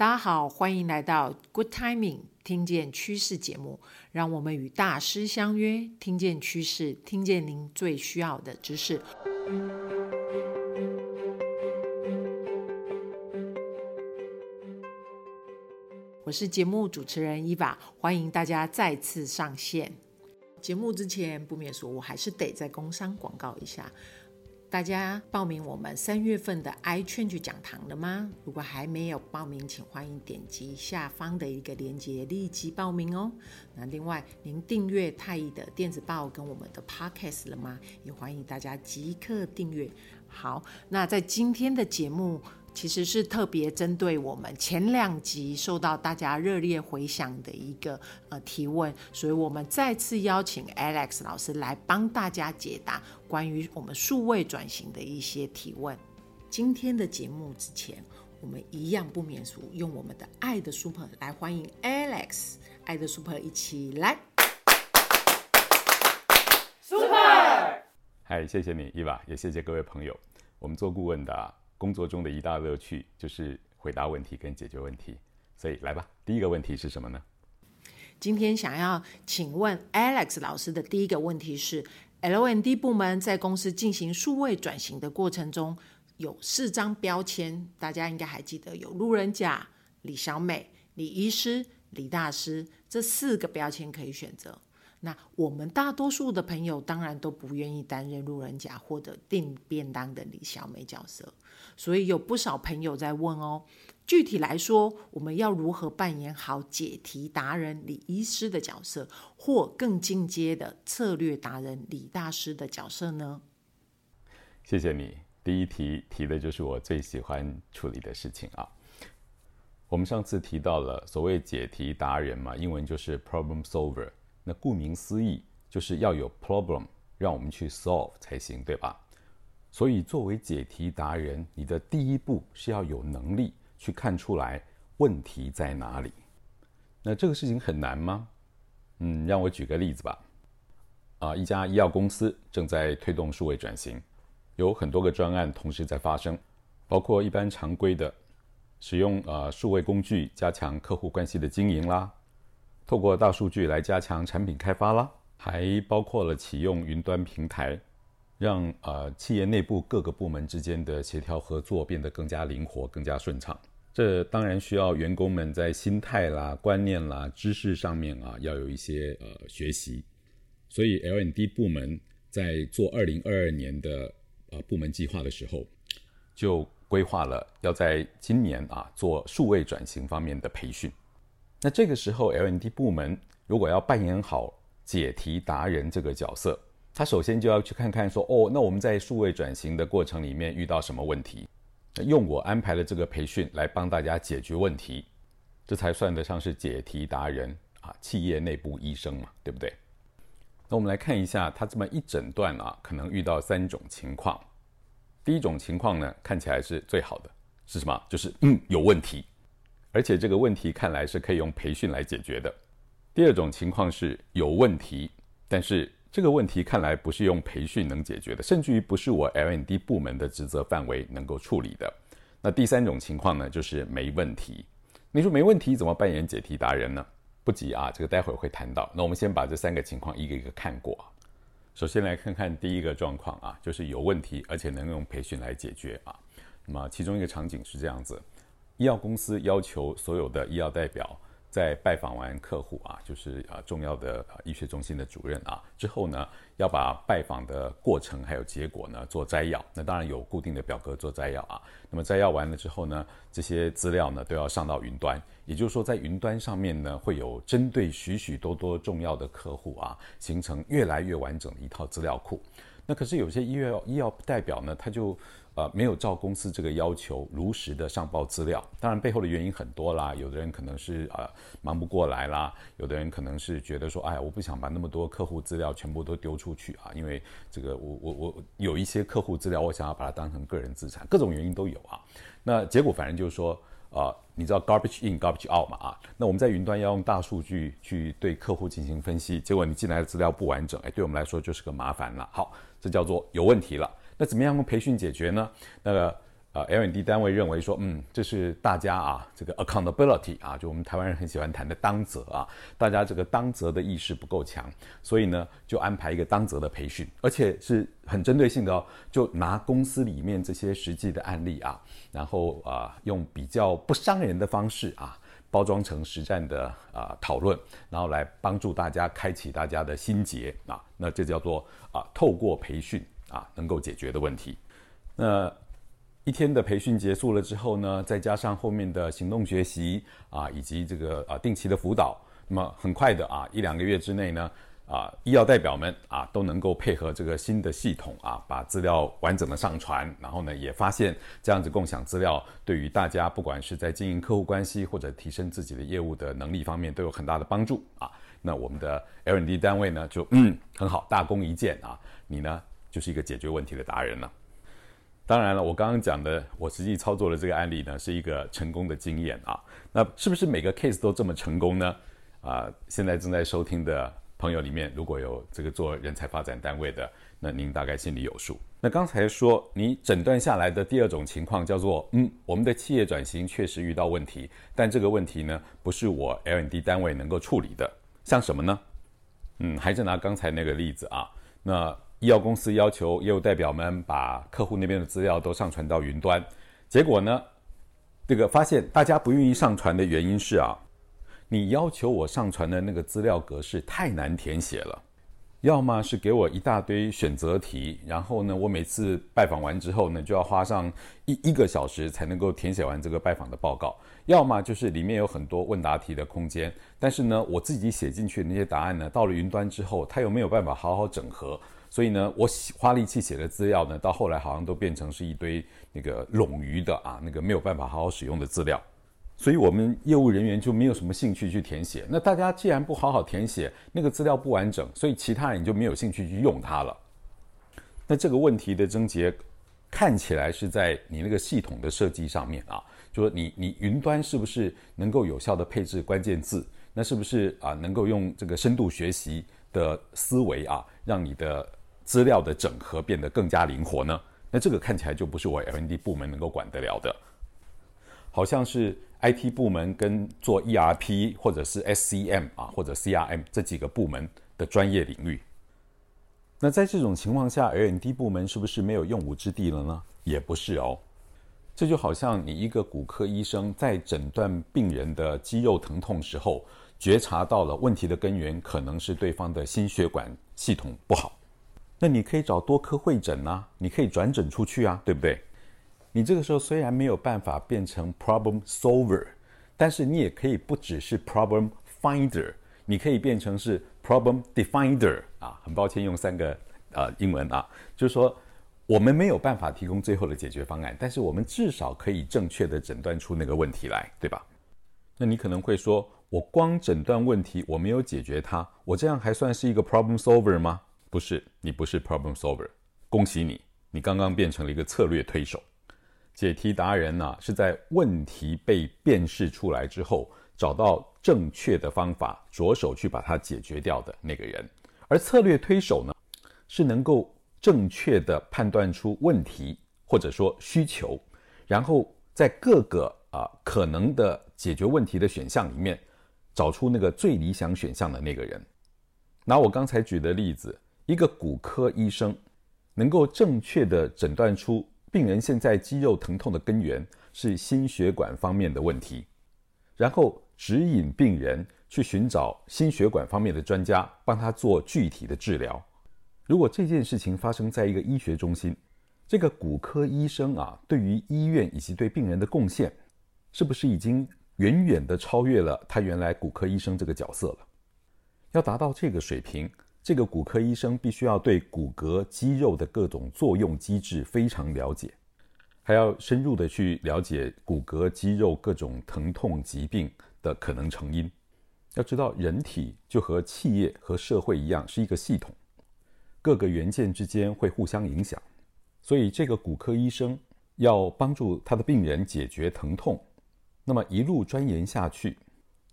大家好，欢迎来到 Good Timing 听见趋势节目，让我们与大师相约，听见趋势，听见您最需要的知识。我是节目主持人伊娃，欢迎大家再次上线。节目之前不免说，我还是得再工商广告一下。大家报名我们三月份的 iChange 讲堂了吗？如果还没有报名，请欢迎点击下方的一个链接，立即报名哦。那另外，您订阅太毅的电子报跟我们的 Podcast 了吗？也欢迎大家即刻订阅。好，那在今天的节目。其实是特别针对我们前两集受到大家热烈回响的一个呃提问，所以我们再次邀请 Alex 老师来帮大家解答关于我们数位转型的一些提问。今天的节目之前，我们一样不免俗，用我们的爱的 Super 来欢迎 Alex，爱的 Super 一起来，Super，嗨，谢谢你，伊娃，也谢谢各位朋友，我们做顾问的啊。工作中的一大乐趣就是回答问题跟解决问题，所以来吧，第一个问题是什么呢？今天想要请问 Alex 老师的第一个问题是，LND 部门在公司进行数位转型的过程中，有四张标签，大家应该还记得，有路人甲、李小美、李医师、李大师这四个标签可以选择。那我们大多数的朋友当然都不愿意担任路人甲或者订便当的李小美角色，所以有不少朋友在问哦，具体来说，我们要如何扮演好解题达人李医师的角色，或更进阶的策略达人李大师的角色呢？谢谢你，第一题提的就是我最喜欢处理的事情啊。我们上次提到了所谓解题达人嘛，英文就是 problem solver。那顾名思义，就是要有 problem 让我们去 solve 才行，对吧？所以作为解题达人，你的第一步是要有能力去看出来问题在哪里。那这个事情很难吗？嗯，让我举个例子吧。啊，一家医药公司正在推动数位转型，有很多个专案同时在发生，包括一般常规的使用呃数位工具加强客户关系的经营啦。透过大数据来加强产品开发啦，还包括了启用云端平台，让呃企业内部各个部门之间的协调合作变得更加灵活、更加顺畅。这当然需要员工们在心态啦、观念啦、知识上面啊，要有一些呃学习。所以 LND 部门在做二零二二年的呃部门计划的时候，就规划了要在今年啊做数位转型方面的培训。那这个时候，LND 部门如果要扮演好解题达人这个角色，他首先就要去看看说，哦，那我们在数位转型的过程里面遇到什么问题，用我安排的这个培训来帮大家解决问题，这才算得上是解题达人啊，企业内部医生嘛，对不对？那我们来看一下他这么一整段啊，可能遇到三种情况。第一种情况呢，看起来是最好的，是什么？就是嗯，有问题。而且这个问题看来是可以用培训来解决的。第二种情况是有问题，但是这个问题看来不是用培训能解决的，甚至于不是我 L N D 部门的职责范围能够处理的。那第三种情况呢，就是没问题。你说没问题怎么扮演解题达人呢？不急啊，这个待会儿会谈到。那我们先把这三个情况一个一个看过。首先来看看第一个状况啊，就是有问题，而且能用培训来解决啊。那么其中一个场景是这样子。医药公司要求所有的医药代表在拜访完客户啊，就是啊重要的医学中心的主任啊之后呢，要把拜访的过程还有结果呢做摘要。那当然有固定的表格做摘要啊。那么摘要完了之后呢，这些资料呢都要上到云端。也就是说，在云端上面呢，会有针对许许多多重要的客户啊，形成越来越完整的一套资料库。那可是有些医药医药代表呢，他就。呃，没有照公司这个要求如实的上报资料，当然背后的原因很多啦。有的人可能是呃忙不过来啦，有的人可能是觉得说，哎，我不想把那么多客户资料全部都丢出去啊，因为这个我我我有一些客户资料，我想要把它当成个人资产，各种原因都有啊。那结果反正就是说，呃，你知道 garbage in garbage out 嘛啊？那我们在云端要用大数据去对客户进行分析，结果你进来的资料不完整，哎，对我们来说就是个麻烦了。好，这叫做有问题了。那怎么样用培训解决呢？那个呃，L&D 单位认为说，嗯，这是大家啊，这个 accountability 啊，就我们台湾人很喜欢谈的当责啊，大家这个当责的意识不够强，所以呢，就安排一个当责的培训，而且是很针对性的哦，就拿公司里面这些实际的案例啊，然后啊，用比较不伤人的方式啊，包装成实战的啊讨论，然后来帮助大家开启大家的心结啊，那这叫做啊，透过培训啊，能够解决的问题，那。一天的培训结束了之后呢，再加上后面的行动学习啊，以及这个啊定期的辅导，那么很快的啊一两个月之内呢，啊医药代表们啊都能够配合这个新的系统啊，把资料完整的上传，然后呢也发现这样子共享资料对于大家不管是在经营客户关系或者提升自己的业务的能力方面都有很大的帮助啊。那我们的 LND 单位呢就嗯很好，大功一件啊，你呢就是一个解决问题的达人了。当然了，我刚刚讲的，我实际操作的这个案例呢，是一个成功的经验啊。那是不是每个 case 都这么成功呢？啊，现在正在收听的朋友里面，如果有这个做人才发展单位的，那您大概心里有数。那刚才说你诊断下来的第二种情况叫做，嗯，我们的企业转型确实遇到问题，但这个问题呢，不是我 L&D 单位能够处理的。像什么呢？嗯，还是拿刚才那个例子啊，那。医药公司要求业务代表们把客户那边的资料都上传到云端，结果呢，这个发现大家不愿意上传的原因是啊，你要求我上传的那个资料格式太难填写了，要么是给我一大堆选择题，然后呢，我每次拜访完之后呢，就要花上一一个小时才能够填写完这个拜访的报告，要么就是里面有很多问答题的空间，但是呢，我自己写进去的那些答案呢，到了云端之后，它又没有办法好好整合。所以呢，我花力气写的资料呢，到后来好像都变成是一堆那个冗余的啊，那个没有办法好好使用的资料。所以我们业务人员就没有什么兴趣去填写。那大家既然不好好填写，那个资料不完整，所以其他人就没有兴趣去用它了。那这个问题的症结看起来是在你那个系统的设计上面啊，就说你你云端是不是能够有效的配置关键字？那是不是啊能够用这个深度学习的思维啊，让你的资料的整合变得更加灵活呢？那这个看起来就不是我 L&D 部门能够管得了的，好像是 IT 部门跟做 ERP 或者是 SCM 啊或者 CRM 这几个部门的专业领域。那在这种情况下，L&D 部门是不是没有用武之地了呢？也不是哦。这就好像你一个骨科医生在诊断病人的肌肉疼痛时候，觉察到了问题的根源可能是对方的心血管系统不好。那你可以找多科会诊啊，你可以转诊出去啊，对不对？你这个时候虽然没有办法变成 problem solver，但是你也可以不只是 problem finder，你可以变成是 problem definer 啊。很抱歉用三个呃英文啊，就是说我们没有办法提供最后的解决方案，但是我们至少可以正确的诊断出那个问题来，对吧？那你可能会说，我光诊断问题，我没有解决它，我这样还算是一个 problem solver 吗？不是，你不是 problem solver，恭喜你，你刚刚变成了一个策略推手。解题达人呢，是在问题被辨识出来之后，找到正确的方法，着手去把它解决掉的那个人。而策略推手呢，是能够正确的判断出问题或者说需求，然后在各个啊、可能的解决问题的选项里面，找出那个最理想选项的那个人。拿我刚才举的例子。一个骨科医生能够正确地诊断出病人现在肌肉疼痛的根源是心血管方面的问题，然后指引病人去寻找心血管方面的专家，帮他做具体的治疗。如果这件事情发生在一个医学中心，这个骨科医生啊，对于医院以及对病人的贡献，是不是已经远远地超越了他原来骨科医生这个角色了？要达到这个水平。这个骨科医生必须要对骨骼肌肉的各种作用机制非常了解，还要深入的去了解骨骼肌肉各种疼痛疾病的可能成因。要知道，人体就和企业和社会一样，是一个系统，各个元件之间会互相影响。所以，这个骨科医生要帮助他的病人解决疼痛，那么一路钻研下去，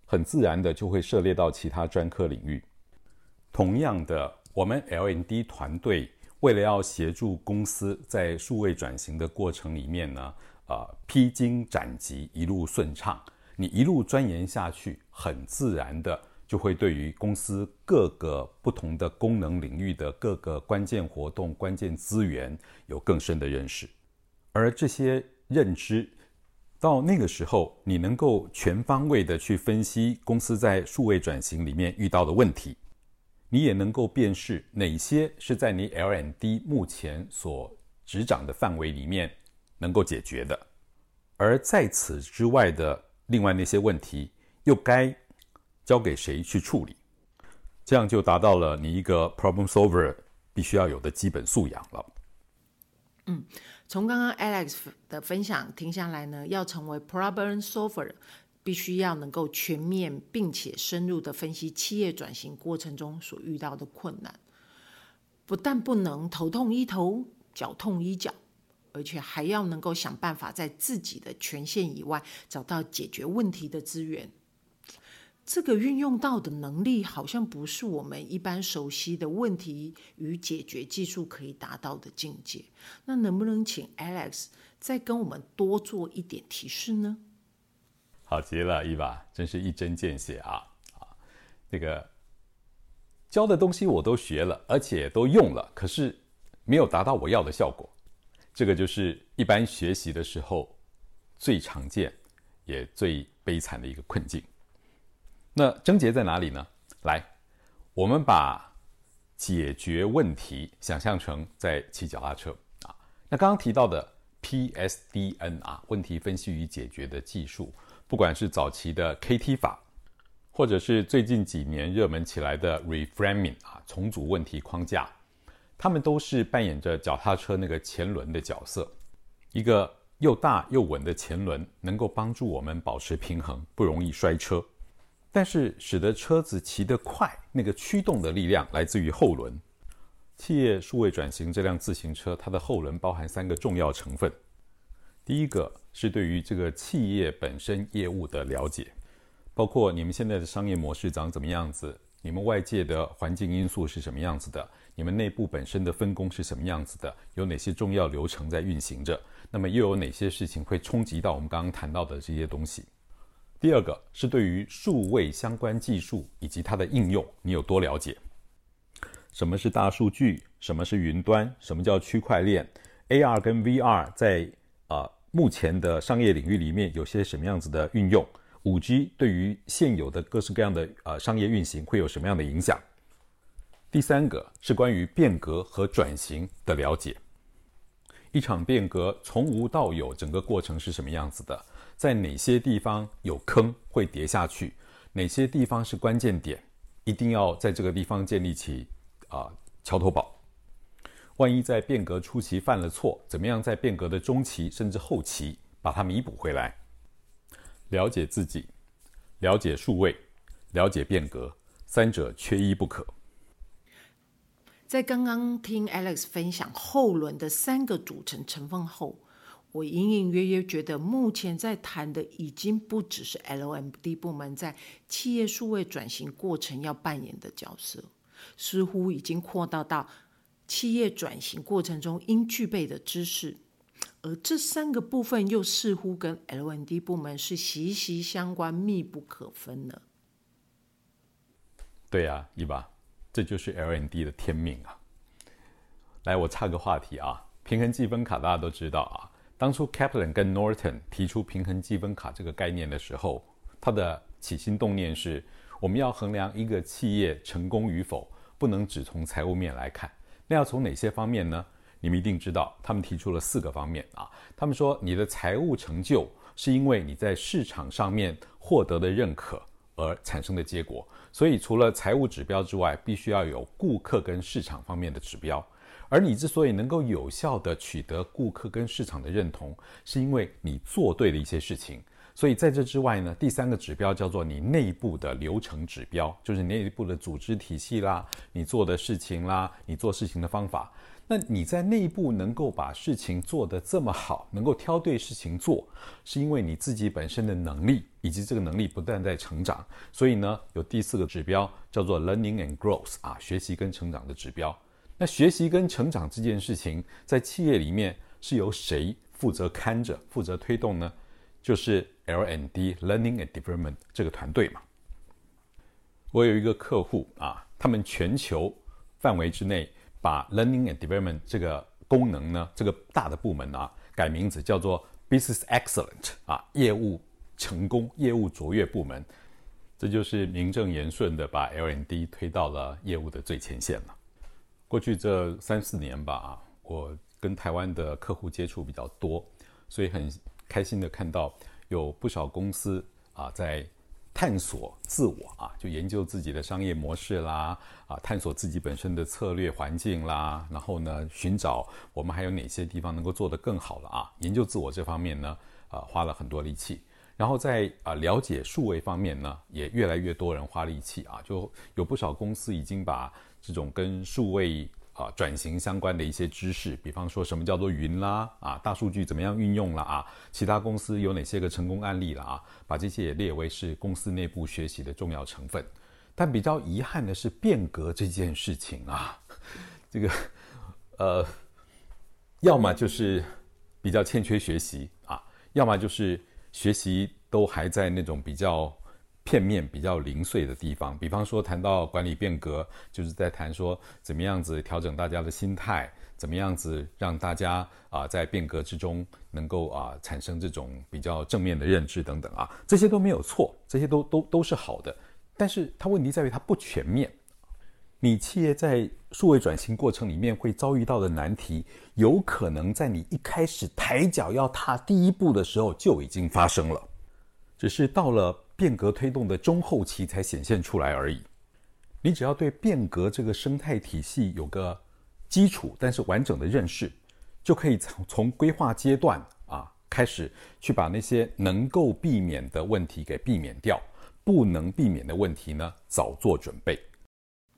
很自然的就会涉猎到其他专科领域。同样的，我们 LND 团队，为了要协助公司在数位转型的过程里面呢，呃，披荆斩棘，一路顺畅，你一路钻研下去，很自然的就会对于公司各个不同的功能领域的各个关键活动、关键资源有更深的认识，而这些认知。到那个时候，你能够全方位的去分析公司在数位转型里面遇到的问题，你也能够辨识哪些是在你 L&D 目前所执掌的范围里面能够解决的，而在此之外的另外那些问题，又该交给谁去处理？这样就达到了你一个 problem solver 必须要有的基本素养了。嗯。从刚刚 Alex 的分享听下来呢，要成为 problem solver，必须要能够全面并且深入的分析企业转型过程中所遇到的困难，不但不能头痛医头，脚痛医脚，而且还要能够想办法在自己的权限以外找到解决问题的资源。这个运用到的能力，好像不是我们一般熟悉的问题与解决技术可以达到的境界。那能不能请 Alex 再跟我们多做一点提示呢？好极了，Eva，真是一针见血啊！啊，那个教的东西我都学了，而且都用了，可是没有达到我要的效果。这个就是一般学习的时候最常见也最悲惨的一个困境。那症结在哪里呢？来，我们把解决问题想象成在骑脚踏车啊。那刚刚提到的 PSDN 啊，问题分析与解决的技术，不管是早期的 KT 法，或者是最近几年热门起来的 Reframing 啊，重组问题框架，他们都是扮演着脚踏车那个前轮的角色。一个又大又稳的前轮，能够帮助我们保持平衡，不容易摔车。但是，使得车子骑得快，那个驱动的力量来自于后轮。企业数位转型这辆自行车，它的后轮包含三个重要成分。第一个是对于这个企业本身业务的了解，包括你们现在的商业模式长怎么样子，你们外界的环境因素是什么样子的，你们内部本身的分工是什么样子的，有哪些重要流程在运行着，那么又有哪些事情会冲击到我们刚刚谈到的这些东西。第二个是对于数位相关技术以及它的应用，你有多了解？什么是大数据？什么是云端？什么叫区块链？AR 跟 VR 在啊、目前的商业领域里面有些什么样子的运用？5G 对于现有的各式各样的呃商业运行会有什么样的影响？第三个是关于变革和转型的了解。一场变革从无到有，整个过程是什么样子的？在哪些地方有坑会跌下去？哪些地方是关键点？一定要在这个地方建立起啊、桥头堡。万一在变革初期犯了错，怎么样在变革的中期甚至后期把它弥补回来？了解自己，了解数位，了解变革，三者缺一不可。在刚刚听 Alex 分享后轮的三个组成成分后。我隐隐约约觉得，目前在谈的已经不只是 LMD 部门在企业数位转型过程要扮演的角色，似乎已经扩大到企业转型过程中应具备的知识，而这三个部分又似乎跟 LND 部门是息息相关、密不可分的。对呀，伊娃，这就是 LND 的天命啊！来，我插个话题啊，平衡计分卡大家都知道啊。当初 Kaplan 跟 Norton 提出平衡计分卡这个概念的时候，他的起心动念是，我们要衡量一个企业成功与否，不能只从财务面来看，那要从哪些方面呢？你们一定知道，他们提出了四个方面啊。他们说，你的财务成就是因为你在市场上面获得的认可而产生的结果，所以除了财务指标之外，必须要有顾客跟市场方面的指标。而你之所以能够有效地取得顾客跟市场的认同，是因为你做对了一些事情。所以在这之外呢，第三个指标叫做你内部的流程指标，就是你内部的组织体系啦，你做的事情啦，你做事情的方法。那你在内部能够把事情做得这么好，能够挑对事情做，是因为你自己本身的能力以及这个能力不断在成长。所以呢，有第四个指标叫做 learning and growth 啊，学习跟成长的指标。那学习跟成长这件事情，在企业里面是由谁负责看着、负责推动呢？就是 LND Learning and Development） 这个团队嘛。我有一个客户啊，他们全球范围之内把 Learning and Development 这个功能呢，这个大的部门啊，改名字叫做 Business Excellent 啊，业务成功、业务卓越部门。这就是名正言顺的把 LND 推到了业务的最前线了。过去这三四年吧啊，我跟台湾的客户接触比较多，所以很开心的看到有不少公司啊在探索自我啊，就研究自己的商业模式啦，啊，探索自己本身的策略环境啦，然后呢，寻找我们还有哪些地方能够做得更好了啊，研究自我这方面呢，啊，花了很多力气。然后在啊了解数位方面呢，也越来越多人花力气啊，就有不少公司已经把这种跟数位啊转型相关的一些知识，比方说什么叫做云啦啊，大数据怎么样运用了啊，其他公司有哪些个成功案例了啊，把这些也列为是公司内部学习的重要成分。但比较遗憾的是，变革这件事情啊，这个呃，要么就是比较欠缺学习啊，要么就是。学习都还在那种比较片面、比较零碎的地方，比方说谈到管理变革，就是在谈说怎么样子调整大家的心态，怎么样子让大家啊、在变革之中能够啊、产生这种比较正面的认知等等啊，这些都没有错，这些都都都是好的，但是它问题在于它不全面。你企业在数位转型过程里面会遭遇到的难题，有可能在你一开始抬脚要踏第一步的时候就已经发生了，只是到了变革推动的中后期才显现出来而已。你只要对变革这个生态体系有个基础但是完整的认识，就可以从从规划阶段啊开始去把那些能够避免的问题给避免掉，不能避免的问题呢早做准备。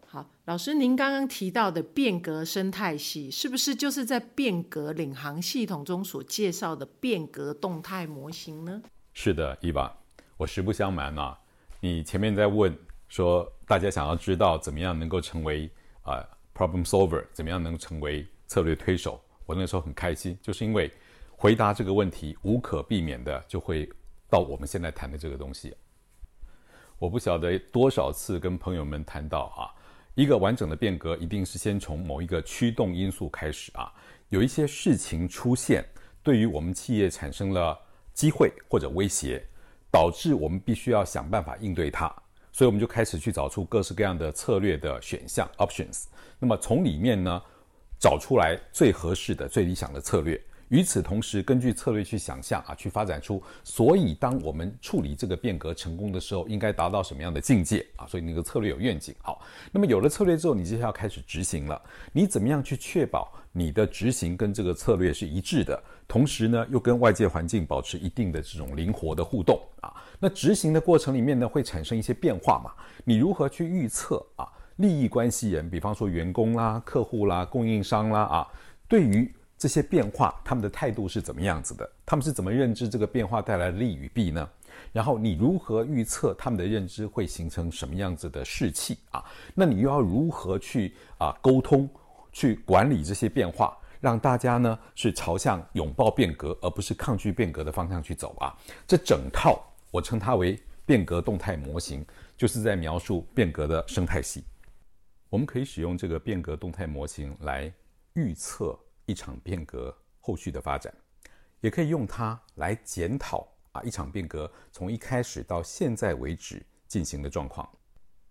好，老师，您刚刚提到的变革生态系，是不是就是在变革领航系统中所介绍的变革动态模型呢？是的，伊娃，我实不相瞒啊，你前面在问说，大家想要知道怎么样能够成为啊、problem solver，怎么样能成为策略推手，我那时候很开心，就是因为回答这个问题无可避免的就会到我们现在谈的这个东西。我不晓得多少次跟朋友们谈到啊。一个完整的变革，一定是先从某一个驱动因素开始啊。有一些事情出现，对于我们企业产生了机会或者威胁，导致我们必须要想办法应对它，所以我们就开始去找出各式各样的策略的选项 （options）。那么从里面呢，找出来最合适的、最理想的策略。与此同时，根据策略去想象啊，去发展出，所以当我们处理这个变革成功的时候，应该达到什么样的境界啊？所以那个策略有愿景。好，那么有了策略之后，你接下来要开始执行了。你怎么样去确保你的执行跟这个策略是一致的？同时呢，又跟外界环境保持一定的这种灵活的互动啊？那执行的过程里面呢，会产生一些变化嘛？你如何去预测啊？利益关系人，比方说员工啦、客户啦、供应商啦啊，对于这些变化，他们的态度是怎么样子的？他们是怎么认知这个变化带来的利与弊呢？然后你如何预测他们的认知会形成什么样子的士气啊？那你又要如何去啊沟通、去管理这些变化，让大家呢是朝向拥抱变革而不是抗拒变革的方向去走啊？这整套我称它为变革动态模型，就是在描述变革的生态系。我们可以使用这个变革动态模型来预测。一场变革后续的发展，也可以用它来检讨啊一场变革从一开始到现在为止进行的状况。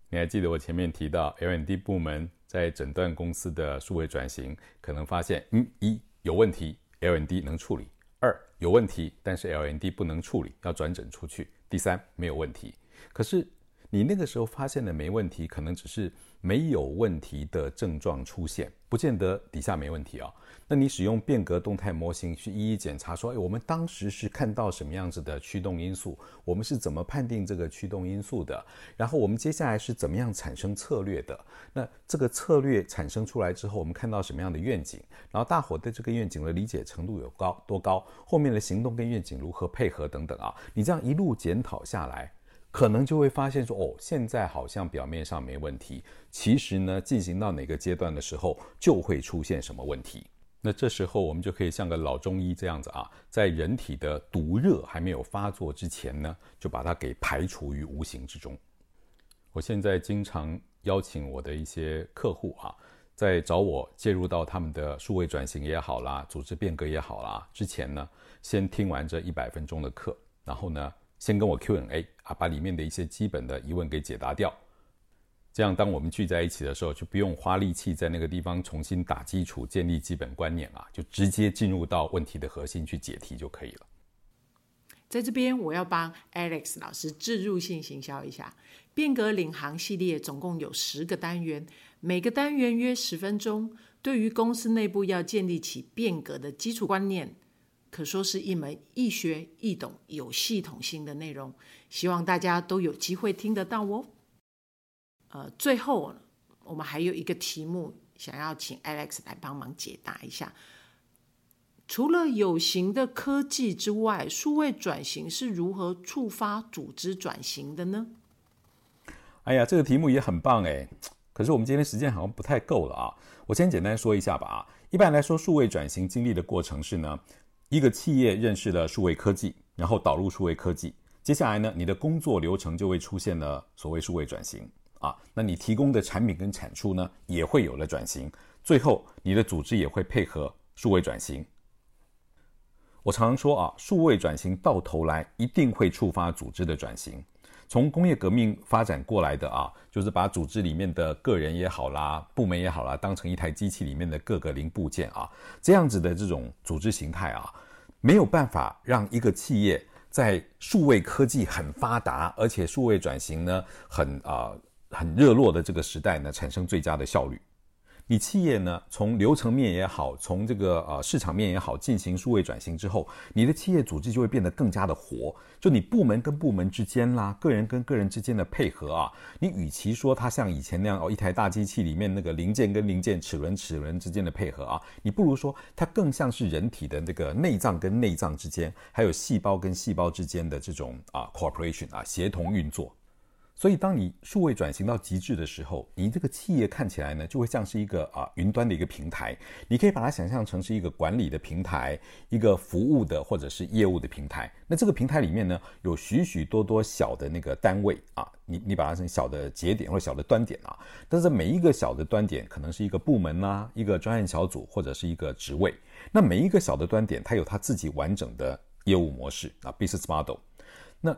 你还记得我前面提到 L&D 部门在诊断公司的数位转型，可能发现，嗯，一有问题，L&D 能处理；二有问题，但是 L&D 不能处理，要转诊出去；第三没有问题。可是你那个时候发现的没问题，可能只是没有问题的症状出现，不见得底下没问题啊、哦。那你使用变革动态模型去一一检查，说，哎，我们当时是看到什么样子的驱动因素？我们是怎么判定这个驱动因素的？然后我们接下来是怎么样产生策略的？那这个策略产生出来之后，我们看到什么样的愿景？然后大伙对这个愿景的理解程度有高多高？后面的行动跟愿景如何配合等等啊？你这样一路检讨下来，可能就会发现说，哦，现在好像表面上没问题，其实呢，进行到哪个阶段的时候，就会出现什么问题。那这时候我们就可以像个老中医这样子啊，在人体的毒热还没有发作之前呢，就把它给排除于无形之中。我现在经常邀请我的一些客户啊，在找我介入到他们的数位转型也好啦，组织变革也好啦，之前呢，先听完这一百分钟的课，然后呢，先跟我 Q&A 啊，把里面的一些基本的疑问给解答掉。这样，当我们聚在一起的时候，就不用花力气在那个地方重新打基础、建立基本观念啊，就直接进入到问题的核心去解题就可以了。在这边，我要帮 Alex 老师置入性行销一下。变革领航系列总共有十个单元，每个单元约十分钟。对于公司内部要建立起变革的基础观念，可说是一门易学易懂、有系统性的内容。希望大家都有机会听得到哦。呃，最后我们还有一个题目，想要请 Alex 来帮忙解答一下。除了有形的科技之外，数位转型是如何触发组织转型的呢？哎呀，这个题目也很棒哎，可是我们今天时间好像不太够了啊。我先简单说一下吧啊。一般来说，数位转型经历的过程是呢，一个企业认识了数位科技，然后导入数位科技，接下来呢，你的工作流程就会出现了所谓数位转型。啊，那你提供的产品跟产出呢，也会有了转型。最后，你的组织也会配合数位转型。我常常说啊，数位转型到头来一定会触发组织的转型。从工业革命发展过来的啊，就是把组织里面的个人也好啦，部门也好啦，当成一台机器里面的各个零部件啊，这样子的这种组织形态啊，没有办法让一个企业在数位科技很发达，而且数位转型呢很啊。很热络的这个时代呢，产生最佳的效率。你企业呢，从流程面也好，从这个呃市场面也好，进行数位转型之后，你的企业组织就会变得更加的活。就你部门跟部门之间啦，个人跟个人之间的配合啊，你与其说它像以前那样哦，一台大机器里面那个零件跟零件、齿轮齿轮之间的配合啊，你不如说它更像是人体的那个内脏跟内脏之间，还有细胞跟细胞之间的这种啊 cooperation 啊协同运作。所以，当你数位转型到极致的时候，你这个企业看起来呢，就会像是一个啊云端的一个平台。你可以把它想象成是一个管理的平台，一个服务的或者是业务的平台。那这个平台里面呢，有许许多多小的那个单位啊，你你把它成小的节点或者小的端点啊。但是每一个小的端点可能是一个部门啦，一个专案小组或者是一个职位。那每一个小的端点，它有它自己完整的业务模式啊，business model。那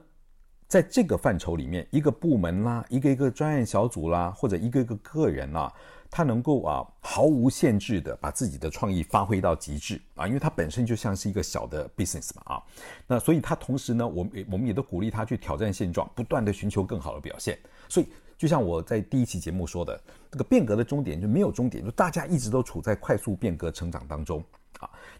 在这个范畴里面，一个部门啦，一个一个专业小组啦，或者一个一个个人啦，他能够啊毫无限制的把自己的创意发挥到极致啊，因为它本身就像是一个小的 business 嘛啊，那所以他同时呢，我们我们也都鼓励他去挑战现状，不断的寻求更好的表现。所以就像我在第一期节目说的，这个变革的终点就没有终点，就大家一直都处在快速变革成长当中。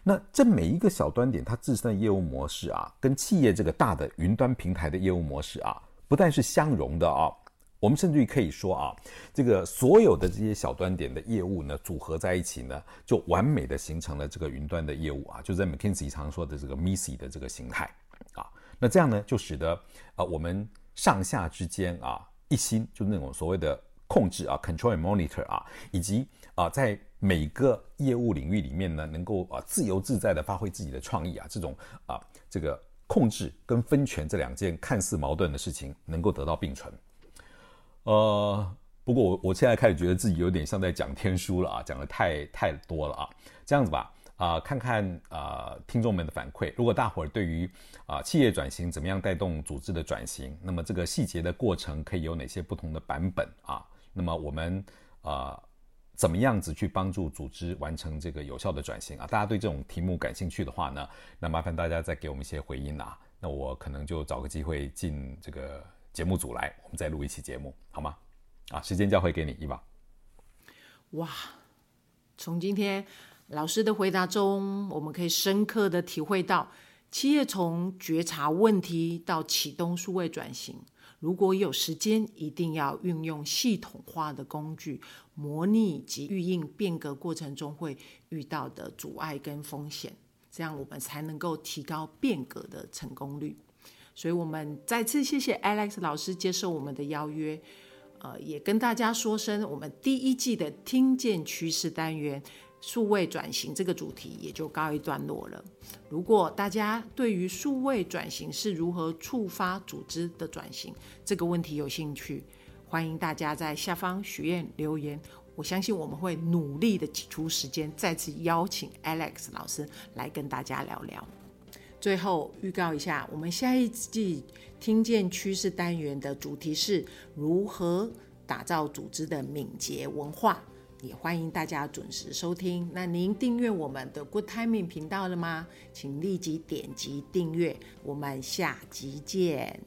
那这每一个小端点，它自身的业务模式啊，跟企业这个大的云端平台的业务模式啊，不但是相容的啊，我们甚至于可以说啊，这个所有的这些小端点的业务呢，组合在一起呢，就完美的形成了这个云端的业务啊，就在 McKinsey 常说的这个 MISI 的这个形态啊，那这样呢，就使得啊，我们上下之间啊，一心就那种所谓的控制啊，control and monitor 啊，以及啊，在每个业务领域里面呢，能够啊自由自在地发挥自己的创意啊，这种啊这个控制跟分权这两件看似矛盾的事情能够得到并存。呃，不过我我现在开始觉得自己有点像在讲天书了啊，讲得太太多了啊。这样子吧，啊，看看啊听众们的反馈，如果大伙儿对于啊企业转型怎么样带动组织的转型，那么这个细节的过程可以有哪些不同的版本啊？那么我们啊。怎么样子去帮助组织完成这个有效的转型啊？大家对这种题目感兴趣的话呢，那麻烦大家再给我们一些回应啊。那我可能就找个机会进这个节目组来，我们再录一期节目，好吗？啊，时间交回给你，伊娃。哇，从今天老师的回答中，我们可以深刻的体会到，企业从觉察问题到启动数位转型。如果有时间，一定要运用系统化的工具，模拟及预应变革过程中会遇到的阻碍跟风险，这样我们才能够提高变革的成功率。所以我们再次谢谢 Alex 老师接受我们的邀约，呃，也跟大家说声，我们第一季的听见趋势单元数位转型这个主题也就告一段落了。如果大家对于数位转型是如何触发组织的转型这个问题有兴趣，欢迎大家在下方许愿留言。我相信我们会努力的挤出时间，再次邀请 Alex 老师来跟大家聊聊。最后预告一下，我们下一季听见趋势单元的主题是如何打造组织的敏捷文化，也欢迎大家准时收听。那您订阅我们的 good timing 频道了吗？请立即点击订阅我们下集见。